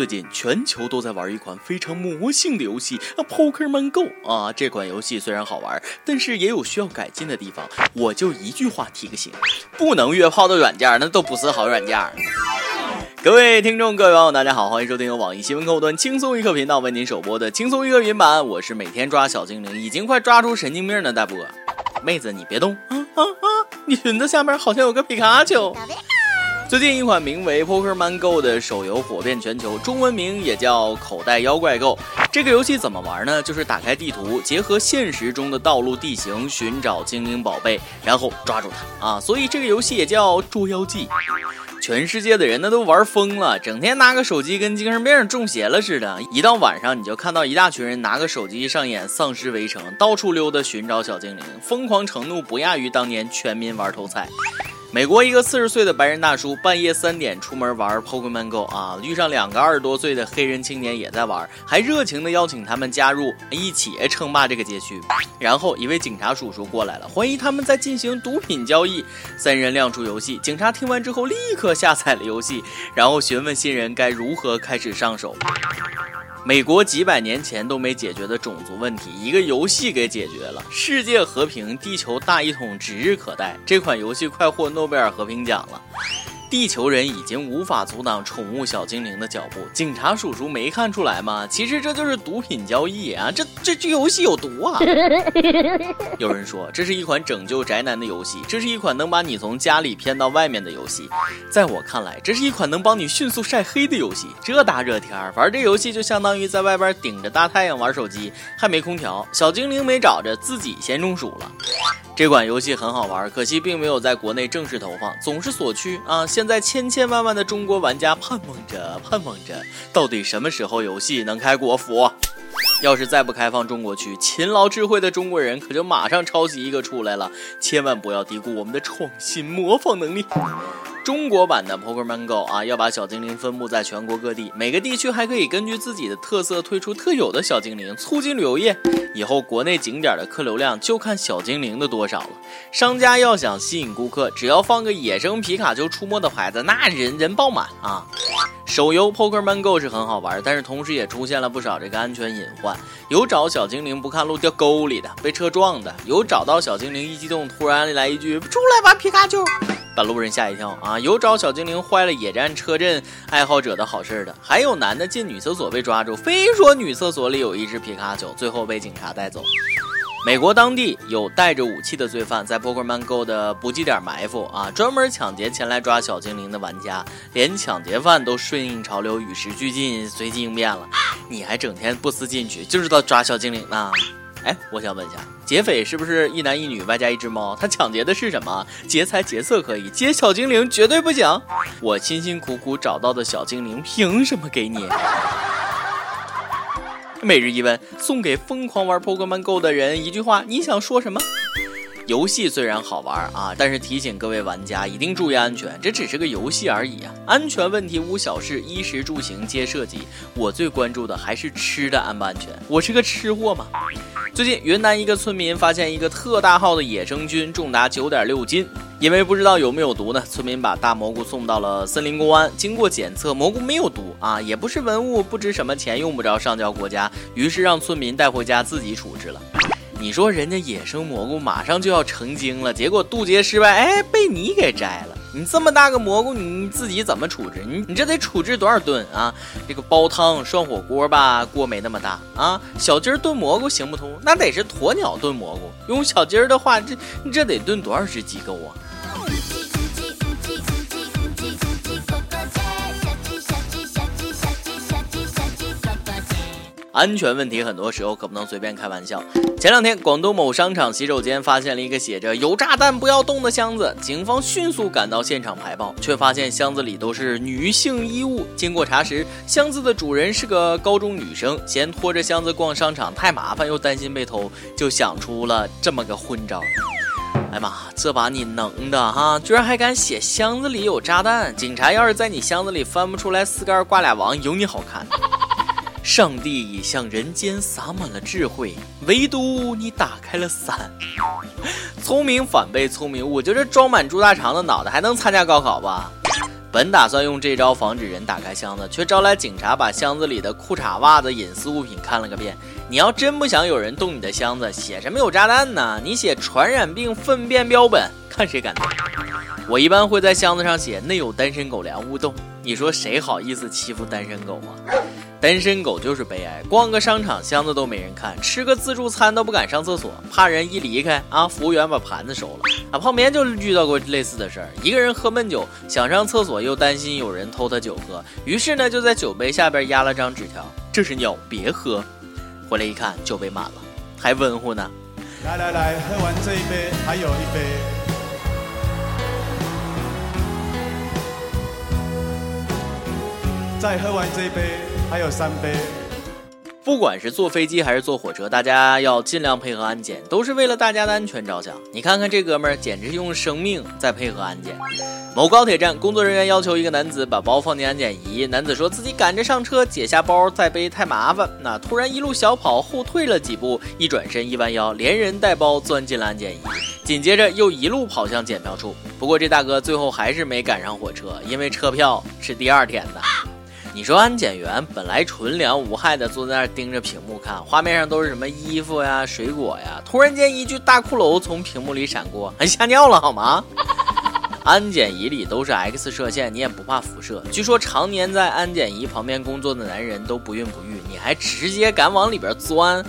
最近全球都在玩一款非常魔性的游戏啊《Pokemon Go》啊！这款游戏虽然好玩，但是也有需要改进的地方。我就一句话提个醒：不能约炮的软件那都不是好软件。各位听众，各位网友，大家好，欢迎收听由网易新闻客户端轻松一刻频道为您首播的轻松一刻云版。我是每天抓小精灵，已经快抓出神经病的大波。妹子，你别动啊啊啊！你裙子下面好像有个皮卡丘。最近一款名为《Pokemon Go》的手游火遍全球，中文名也叫《口袋妖怪 Go》。这个游戏怎么玩呢？就是打开地图，结合现实中的道路地形，寻找精灵宝贝，然后抓住它啊！所以这个游戏也叫捉妖记。全世界的人那都玩疯了，整天拿个手机跟精神病中邪了似的。一到晚上，你就看到一大群人拿个手机上演丧尸围城，到处溜达寻找小精灵，疯狂程度不亚于当年全民玩偷菜。美国一个四十岁的白人大叔半夜三点出门玩 Pokemon Go 啊，遇上两个二十多岁的黑人青年也在玩，还热情的邀请他们加入，一起称霸这个街区。然后一位警察叔叔过来了，怀疑他们在进行毒品交易。三人亮出游戏，警察听完之后立刻下载了游戏，然后询问新人该如何开始上手。美国几百年前都没解决的种族问题，一个游戏给解决了。世界和平，地球大一统指日可待。这款游戏快获诺贝尔和平奖了。地球人已经无法阻挡宠物小精灵的脚步，警察叔叔没看出来吗？其实这就是毒品交易啊！这这这游戏有毒啊！有人说这是一款拯救宅男的游戏，这是一款能把你从家里骗到外面的游戏。在我看来，这是一款能帮你迅速晒黑的游戏。这大热天玩这游戏，就相当于在外边顶着大太阳玩手机，还没空调，小精灵没找着，自己先中暑了。这款游戏很好玩，可惜并没有在国内正式投放，总是锁区啊！现现在千千万万的中国玩家盼望着，盼望着，到底什么时候游戏能开国服？要是再不开放中国区，勤劳智慧的中国人可就马上抄袭一个出来了！千万不要低估我们的创新模仿能力。中国版的 Pokemon Go 啊，要把小精灵分布在全国各地，每个地区还可以根据自己的特色推出特有的小精灵，促进旅游业。以后国内景点的客流量就看小精灵的多少了。商家要想吸引顾客，只要放个野生皮卡丘出没的牌子，那人人爆满啊！手游 Pokemon Go 是很好玩，但是同时也出现了不少这个安全隐患，有找小精灵不看路掉沟里的，被车撞的；有找到小精灵一激动突然来一句“出来吧，皮卡丘”。把路人吓一跳啊！有找小精灵坏了野战车阵爱好者的好事的，还有男的进女厕所被抓住，非说女厕所里有一只皮卡丘，最后被警察带走。美国当地有带着武器的罪犯在 Pokemon Go 的补给点埋伏啊，专门抢劫前来抓小精灵的玩家，连抢劫犯都顺应潮流，与时俱进，随机应变了。你还整天不思进取，就知道抓小精灵呢？哎，我想问一下，劫匪是不是一男一女外加一只猫？他抢劫的是什么？劫财劫色可以，劫小精灵绝对不行。我辛辛苦苦找到的小精灵，凭什么给你？每日一问，送给疯狂玩 Pokemon Go 的人一句话：你想说什么？游戏虽然好玩啊，但是提醒各位玩家一定注意安全，这只是个游戏而已啊，安全问题无小事，衣食住行皆涉及。我最关注的还是吃的安不安全，我是个吃货嘛。最近云南一个村民发现一个特大号的野生菌，重达九点六斤，因为不知道有没有毒呢，村民把大蘑菇送到了森林公安，经过检测，蘑菇没有毒啊，也不是文物，不值什么钱，用不着上交国家，于是让村民带回家自己处置了。你说人家野生蘑菇马上就要成精了，结果渡劫失败，哎，被你给摘了。你这么大个蘑菇，你自己怎么处置？你你这得处置多少顿啊？这个煲汤涮火锅吧，锅没那么大啊。小鸡儿炖蘑菇行不通，那得是鸵鸟炖蘑菇。用小鸡儿的话，这这得炖多少只鸡够啊？安全问题很多时候可不能随便开玩笑。前两天，广东某商场洗手间发现了一个写着“有炸弹不要动”的箱子，警方迅速赶到现场排爆，却发现箱子里都是女性衣物。经过查实，箱子的主人是个高中女生，嫌拖着箱子逛商场太麻烦，又担心被偷，就想出了这么个昏招。哎妈，这把你能的哈，居然还敢写箱子里有炸弹！警察要是在你箱子里翻不出来四杆挂俩王，有你好看。上帝已向人间洒满了智慧，唯独你打开了伞。聪明反被聪明误，就这装满猪大肠的脑袋还能参加高考吧？本打算用这招防止人打开箱子，却招来警察把箱子里的裤衩、袜子、隐私物品看了个遍。你要真不想有人动你的箱子，写什么有炸弹呢？你写传染病粪便标本，看谁敢动。我一般会在箱子上写内有单身狗粮勿动。你说谁好意思欺负单身狗啊？单身狗就是悲哀，逛个商场箱子都没人看，吃个自助餐都不敢上厕所，怕人一离开啊，服务员把盘子收了。啊，泡棉就遇到过类似的事儿，一个人喝闷酒，想上厕所又担心有人偷他酒喝，于是呢就在酒杯下边压了张纸条：“这是尿，别喝。”回来一看，酒杯满了，还温乎呢。来来来，喝完这一杯，还有一杯。再喝完这一杯，还有三杯。不管是坐飞机还是坐火车，大家要尽量配合安检，都是为了大家的安全着想。你看看这哥们儿，简直用生命在配合安检。某高铁站工作人员要求一个男子把包放进安检仪，男子说自己赶着上车，解下包再背太麻烦。那突然一路小跑后退了几步，一转身一弯腰，连人带包钻进了安检仪，紧接着又一路跑向检票处。不过这大哥最后还是没赶上火车，因为车票是第二天的。你说安检员本来纯良无害的坐在那儿盯着屏幕看，画面上都是什么衣服呀、水果呀，突然间一具大骷髅从屏幕里闪过，还吓尿了好吗？安检仪里都是 X 射线，你也不怕辐射？据说常年在安检仪旁边工作的男人都不孕不育，你还直接敢往里边钻？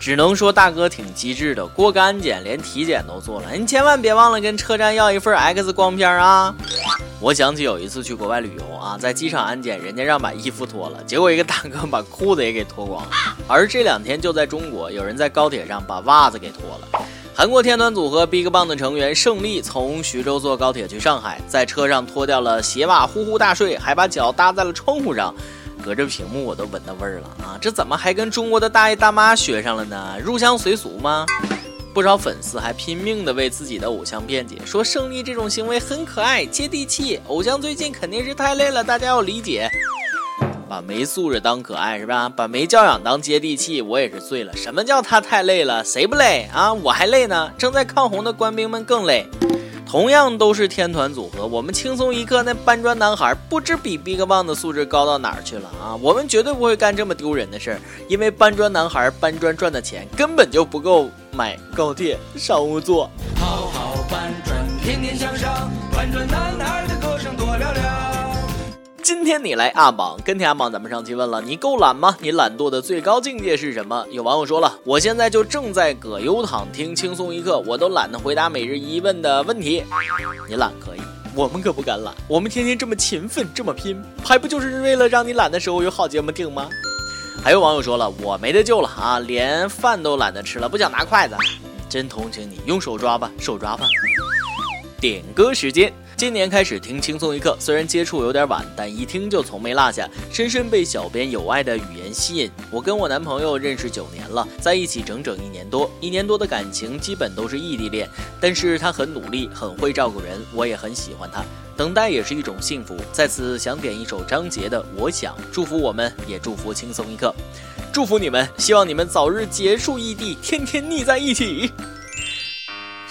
只能说大哥挺机智的，过个安检连体检都做了。你千万别忘了跟车站要一份 X 光片啊！我想起有一次去国外旅游啊，在机场安检，人家让把衣服脱了，结果一个大哥把裤子也给脱光了。而这两天就在中国，有人在高铁上把袜子给脱了。韩国天团组合 BigBang 的成员胜利从徐州坐高铁去上海，在车上脱掉了鞋袜，呼呼大睡，还把脚搭在了窗户上，隔着屏幕我都闻到味儿了啊！这怎么还跟中国的大爷大妈学上了呢？入乡随俗吗？不少粉丝还拼命的为自己的偶像辩解，说胜利这种行为很可爱、接地气。偶像最近肯定是太累了，大家要理解。把没素质当可爱是吧？把没教养当接地气，我也是醉了。什么叫他太累了？谁不累啊？我还累呢。正在抗洪的官兵们更累。同样都是天团组合，我们轻松一刻那搬砖男孩不知比 BigBang 的素质高到哪儿去了啊！我们绝对不会干这么丢人的事儿，因为搬砖男孩搬砖赚的钱根本就不够买高铁商务座。好好搬砖，天天向上，搬砖男孩的歌声多嘹亮。今天你来阿榜，跟天阿榜，咱们上期问了，你够懒吗？你懒惰的最高境界是什么？有网友说了，我现在就正在葛优躺听轻松一刻，我都懒得回答每日一问的问题。你懒可以，我们可不敢懒，我们天天这么勤奋，这么拼，还不就是为了让你懒的时候有好节目听吗？还有网友说了，我没得救了啊，连饭都懒得吃了，不想拿筷子，真同情你，用手抓吧，手抓吧。点歌时间。今年开始听轻松一刻，虽然接触有点晚，但一听就从没落下，深深被小编有爱的语言吸引。我跟我男朋友认识九年了，在一起整整一年多，一年多的感情基本都是异地恋。但是他很努力，很会照顾人，我也很喜欢他。等待也是一种幸福。在此想点一首张杰的《我想》，祝福我们，也祝福轻松一刻，祝福你们，希望你们早日结束异地，天天腻在一起。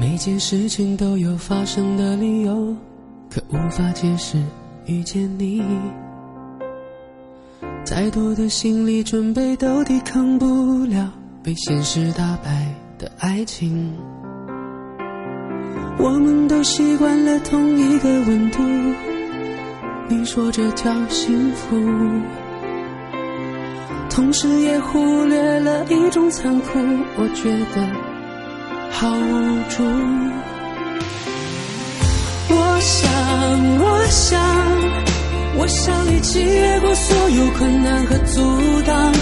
每件事情都有发生的理由，可无法解释遇见你。再多的心理准备都抵抗不了被现实打败的爱情。我们都习惯了同一个温度，你说这叫幸福，同时也忽略了一种残酷。我觉得。好无助。我想我想我想一起越过所有困难和阻挡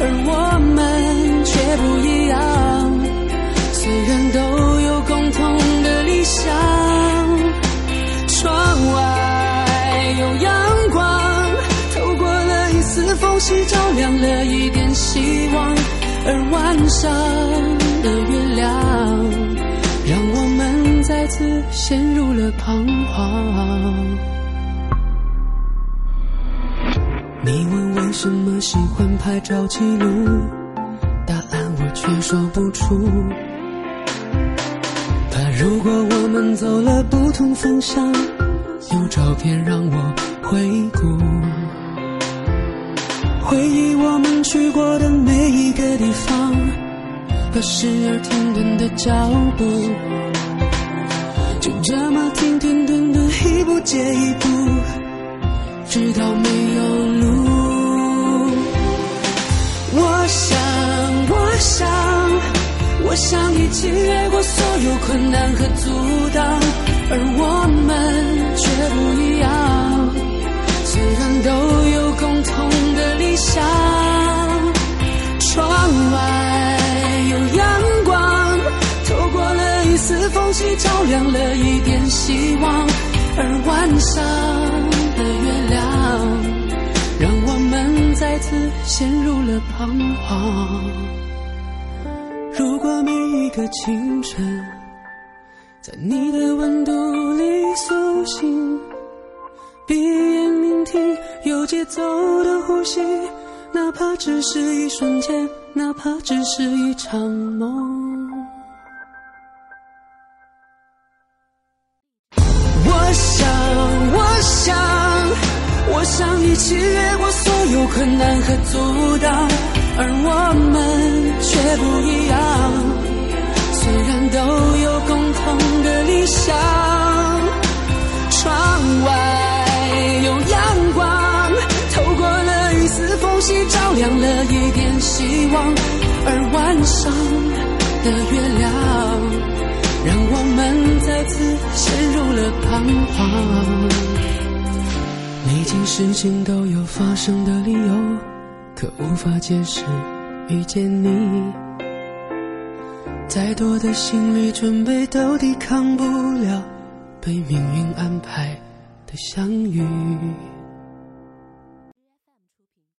而我们却不一样。虽然都有共同的理想窗外有阳光透过了一丝缝隙照亮了一点希望而晚上的月亮陷入了彷徨。你问为什么喜欢拍照记录，答案我却说不出。怕如果我们走了不同方向，有照片让我回顾。回忆我们去过的每一个地方，和时而停顿的脚步，这么停停顿顿，一步接一步，直到没有路。我想，我想，我想一起越过所有困难和阻挡，而我们却不一样。照亮了一点希望。而晚上的月亮，让我们再次陷入了彷徨。如果每一个清晨，在你的温度里苏醒。闭眼聆听有节奏的呼吸，哪怕只是一瞬间，哪怕只是一场梦。起越过所有困难和阻挡，而我们却不一样。虽然都有共同的理想，窗外有阳光，透过了一丝缝隙，照亮了一点希望。而晚上的月亮，让我们再次陷入了彷徨。每件事情都有发生的理由，可无法解释遇见你。再多的心理准备都抵抗不了被命运安排的相遇。